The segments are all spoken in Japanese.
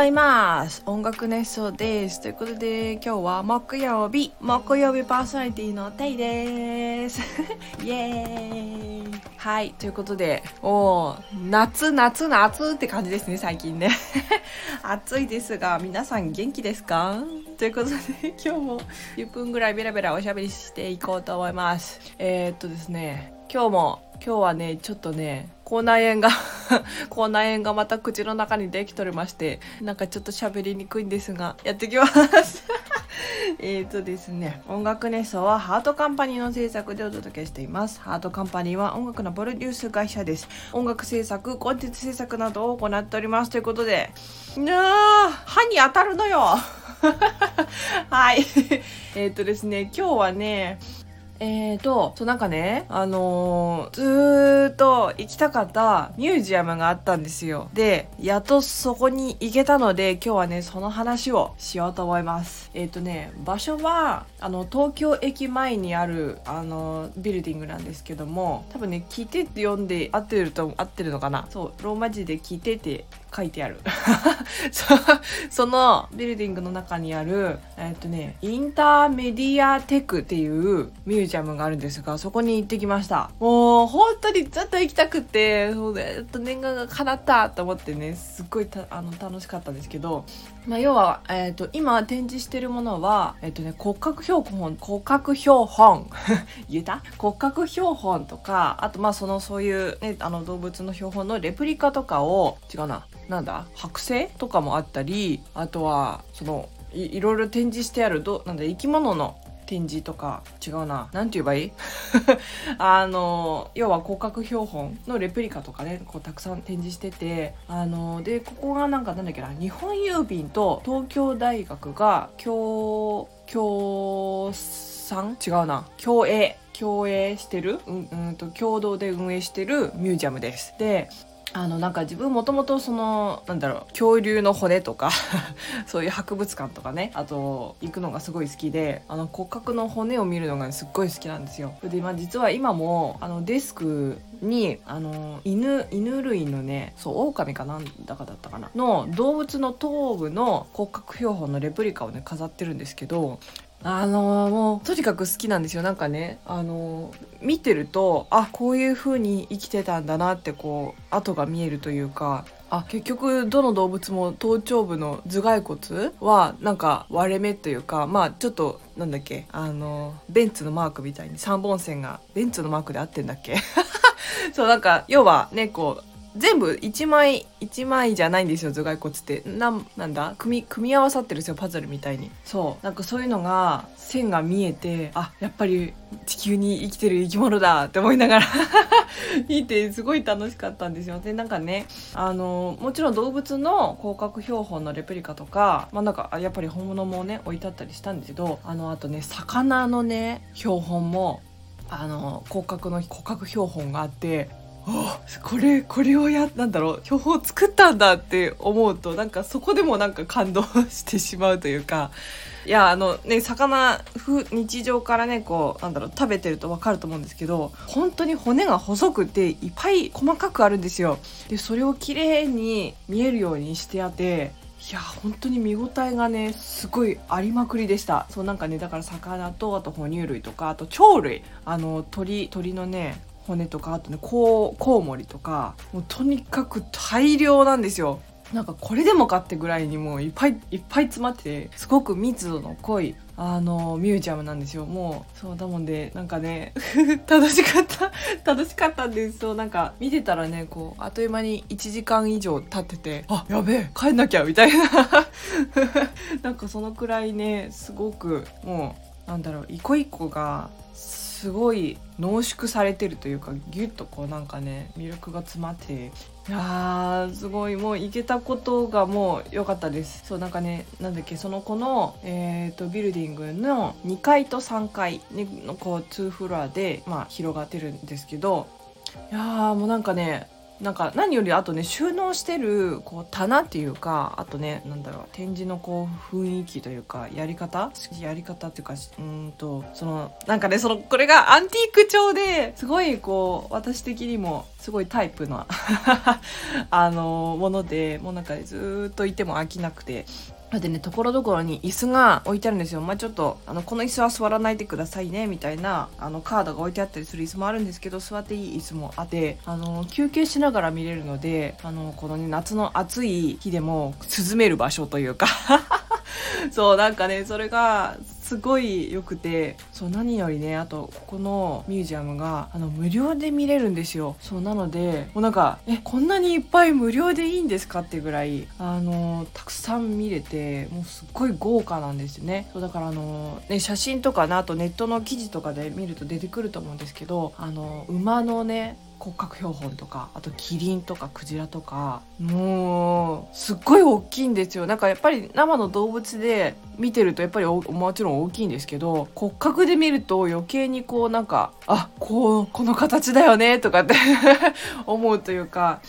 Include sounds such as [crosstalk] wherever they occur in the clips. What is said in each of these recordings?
ざいます音楽熱唱です。ということで今日は木曜日木曜日パーソナリティのテイです。[laughs] イエーイ。はいということでお夏夏夏って感じですね最近ね。[laughs] 暑いですが皆さん元気ですか？ということで今日も10分ぐらいベラベラおしゃべりしていこうと思います。えー、っとですね今日も今日はねちょっとね口内炎が [laughs] 口内炎がまた口の中にできとりましてなんかちょっと喋りにくいんですがやってきます。[laughs] えっとですね音楽熱奏はハートカンパニーの制作でお届けしています。ハートカンパニーは音楽のプロデュース会社です。音楽制作コンテンツ制作などを行っております。ということでなあ歯に当たるのよ。[laughs] はい。えっとですね今日はねえーと、そうなんかね、あのー、ずーっと行きたかったミュージアムがあったんですよ。で、やっとそこに行けたので、今日はね、その話をしようと思います。えっ、ー、とね、場所は、あの、東京駅前にある、あの、ビルディングなんですけども、多分ね、聞いてって読んで合ってると、合ってるのかなそう、ローマ字で聞いてて書いてある。[laughs] そのビルディングの中にあるえっとねインターメディアテクっていうミュージアムがあるんですがそこに行ってきました。もう本当にずっと行きたくてそうえっと念願が叶ったと思ってねすっごいあの楽しかったんですけど、まあ、要は、えっと今展示してるものは、えっとね、骨格標本骨格標本 [laughs] 言えた？骨格標本とかあとまあそのそういう、ね、あの動物の標本のレプリカとかを違うな。なんだ剥製とかもあったりあとはそのいいろいろ展示してあるどなんだ生き物の展示とか違うな何て言えばいい？[laughs] あの要は骨格標本のレプリカとかねこうたくさん展示しててあのでここがなんかなんだっけな日本郵便と東京大学が共共産違うな共栄共栄してる、うん、うんと共同で運営してるミュージアムです。であのなんか自分もともとそのなんだろう恐竜の骨とか [laughs] そういう博物館とかねあと行くのがすごい好きであの骨格の骨を見るのがすっごい好きなんですよ。で、まあ、実は今もあのデスクにあの犬犬類のねそう狼かなんだかだったかなの動物の頭部の骨格標本のレプリカをね飾ってるんですけどあのー、もうとにかく好きなんですよ。なんかねあのー、見てるとあこういう風に生きてたんだなってこう跡が見えるというかあ結局どの動物も頭頂部の頭蓋骨はなんか割れ目というかまあちょっとなんだっけあのベンツのマークみたいに3本線がベンツのマークで合ってんだっけ？[laughs] そうなんか要はねこう全部1枚1枚じゃないんですよ頭蓋骨って。ななんだ？組組み合わさってるんですよパズルみたいに。そう。なんかそういうのが線が見えてあやっぱり地球に生きてる生き物だって思いながら。[laughs] 見てすごい楽しかったんですよ。でなんかねあのもちろん動物の広角標本のレプリカとかまあなんかやっぱり本物もね置いてあったりしたんですけどあのあとね魚のね標本もあの広角の骨格標本があってこれこれをやなんだろう標本を作ったんだって思うとなんかそこでもなんか感動してしまうというか。[laughs] いやあのね魚日常からねこうなんだろう食べてると分かると思うんですけど本当に骨が細くていっぱい細かくあるんですよ。でそれを綺麗に見えるようにしてあっていや本当に見応えがねすごいありまくりでした。そうなんかねだから魚とあと哺乳類とかあと鳥類。あの鳥鳥のね骨とかあとねコウモリとかもうとにかく大量なんですよ。なんかこれでもかってぐらいにもういっぱいいっぱい詰まっててすごく密度の濃いあのミュージアムなんですよ。もうそうだもんでなんかね [laughs] 楽しかった楽しかったんですそうなんか見てたらねこうあっという間に1時間以上経っててあやべえ帰んなきゃみたいな。[laughs] なんかそのくらいねすごくもうなんだろう一個一個がすごい濃縮されてるというかギュッとこうなんかね魅力が詰まっていやーすごいもう行けたことがもう良かったです。そうなんかねなんだっけその子の、えーと、ビルディングの2階と3階のこう2フロアで、まあ、広がってるんですけどいやーもうなんかねなんか何よりあとね収納してるこう棚っていうかあとねなんだろう展示のこう雰囲気というかやり方やり方っていうかうんとそのなんかねそのこれがアンティーク調ですごいこう私的にもすごいタイプな [laughs] あのものでもうなんかずっといても飽きなくてでねところどころに椅子が置いてあるんですよ。まあちょっとあのこの椅子は座らないでくださいねみたいなあのカードが置いてあったりする椅子もあるんですけど座っていい椅子もあってあの休憩しながら見れるのであのこの、ね、夏の暑い日でも涼める場所というか。[laughs] そうなんかねそれがすごい良くてそう何よりねあとここのミュージアムがあの無料で見れるんですよ。そうなのでもうなんかえこんなにいっぱい無料でいいんですかってぐらいあのたくさん見れてもうすっごい豪華なんですよね。そうだからあの、ね、写真とかねあとネットの記事とかで見ると出てくると思うんですけどあの馬のね骨格標本とかあとキリンとかクジラとかもうすっごい大きいんですよ。なんかやっぱり生の動物で見てるとやっぱりもちろん大きいんですけど骨格で見ると余計にこうなんかあこうこの形だよねとかって [laughs] 思うというか。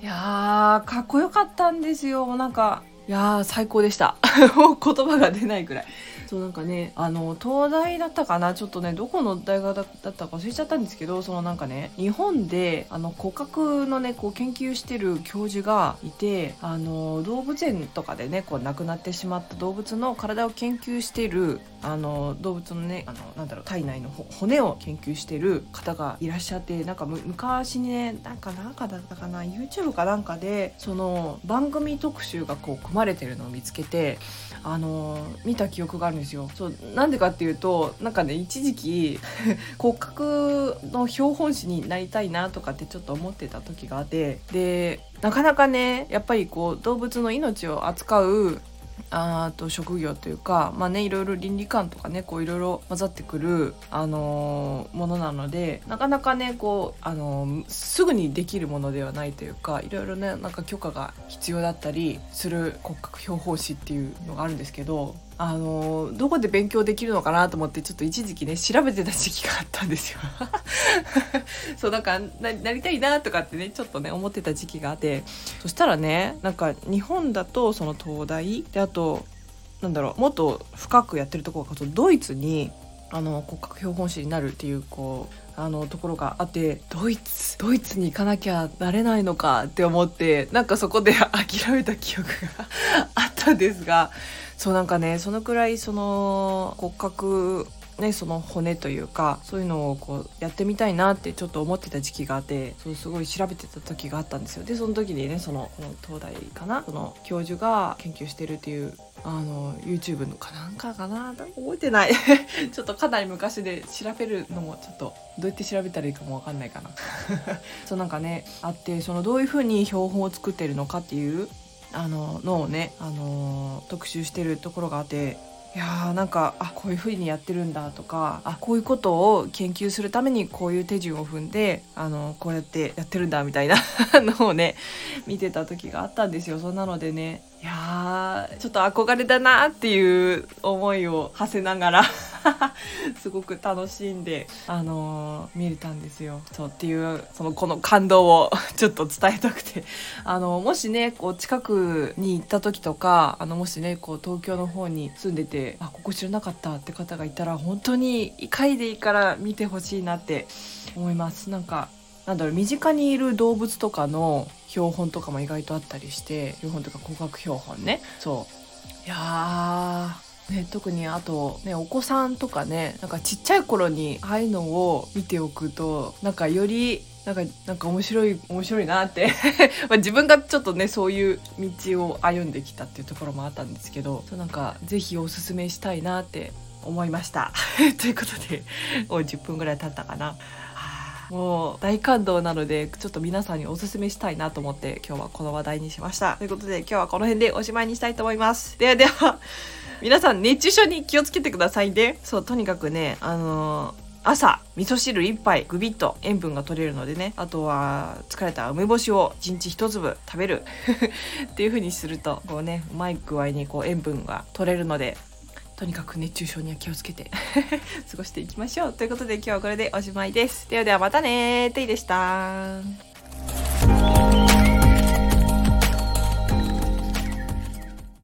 いやーかっこよかったんですよ。なんかいやー最高でした。[laughs] もう言葉が出ないくらい。そうなんかねあの東大だったかな？ちょっとねどこの大学だったか忘れちゃったんですけどそのなんかね日本であの骨格のねこう研究してる教授がいてあの動物園とかでねこう亡くなってしまった動物の体を研究してるあの動物のねあのなんだろう体内の骨を研究してる方がいらっしゃってなんか昔ねなんかなんかだったかな YouTube かなんかでその番組特集がこう組まれてるのを見つけてあの見た記憶があるんですよ。そうなんでかっていうとなんかね一時期 [laughs] 骨格の標本誌になりたいなとかってちょっと思ってた時があってでなかなかねやっぱりこう動物の命を扱うあと職業というかまあねいろいろ倫理観とかねこういろいろ混ざってくる、あのー、ものなのでなかなかねこう、あのー、すぐにできるものではないというかいろいろねなんか許可が必要だったりする骨格標本誌っていうのがあるんですけどあのどこで勉強できるのかなと思ってちょっと一時期ね調べてた時期があったんですよ。[laughs] そうなんかななりたいなとかってねちょっとね思ってた時期があって。そしたらねなんか日本だとその東大であとなんだろうもっと深くやってるところがドイツにあの骨格標本誌になるっていうこうあのところがあってドイツドイツに行かなきゃなれないのかって思ってなんかそこで諦めた記憶があったんですがそうなんかねそのくらいその骨格ね、その骨というかそういうのをこうやってみたいなってちょっと思ってた時期があってそうすごい調べてた時があったんですよ。でその時にねその東大かなその教授が研究してるっていうあの YouTube のかなんかかな覚えてない。[laughs] ちょっとかなり昔で調べるのもちょっとどうやって調べたらいいかもわかんないかな。[laughs] そうなんかねあってそのどういうふうに標本を作ってるのかっていうあののをね、あの特集してるところがあっていやーなんかあこういう風にやってるんだとかあこういうことを研究するためにこういう手順を踏んであのこうやってやってるんだみたいな [laughs] のをね見てた時があったんですよ。そんなのでねいやーちょっと憧れだなっていう思いを馳せながら。[laughs] すごく楽しんで、あのー、見れたんですよ。そうっていうそのこの感動を [laughs] ちょっと伝えたくて、あのもしねこう近くに行った時とかあのもしねこう東京の方に住んでてあここ知らなかったって方がいたら本当に1回でいいから見てほしいなって思います。なんかなんだろう身近にいる動物とかの標本とかも意外とあったりして標本とか骨格標本ねそういやね、特にあと、ね、お子さんとかねなんかちっちゃい頃にああいうのを見ておくとなんかよりなんかなんか面白い面白いなって [laughs] ま自分がちょっとねそういう道を歩んできたっていうところもあったんですけどそうなんか是非おすすめしたいなって思いました。[laughs] ということでもう10分ぐらい経ったかな。もう大感動なのでちょっと皆さんにおすすめしたいなと思って今日はこの話題にしました。ということで今日はこの辺でおしまいにしたいと思います。ではでは。皆さん熱中症に気をつけてくださいね。そうとにかくねあのー朝味噌汁1杯グビッと塩分が取れるのでね。あとは疲れた梅干しを1日1粒食べる。[laughs] っていう風にするとこうねうまい具合にこう塩分が取れるのでとにかく熱中症には気をつけて [laughs] 過ごしていきましょう。ということで今日はこれでおしまいです。ではではまたねテイでした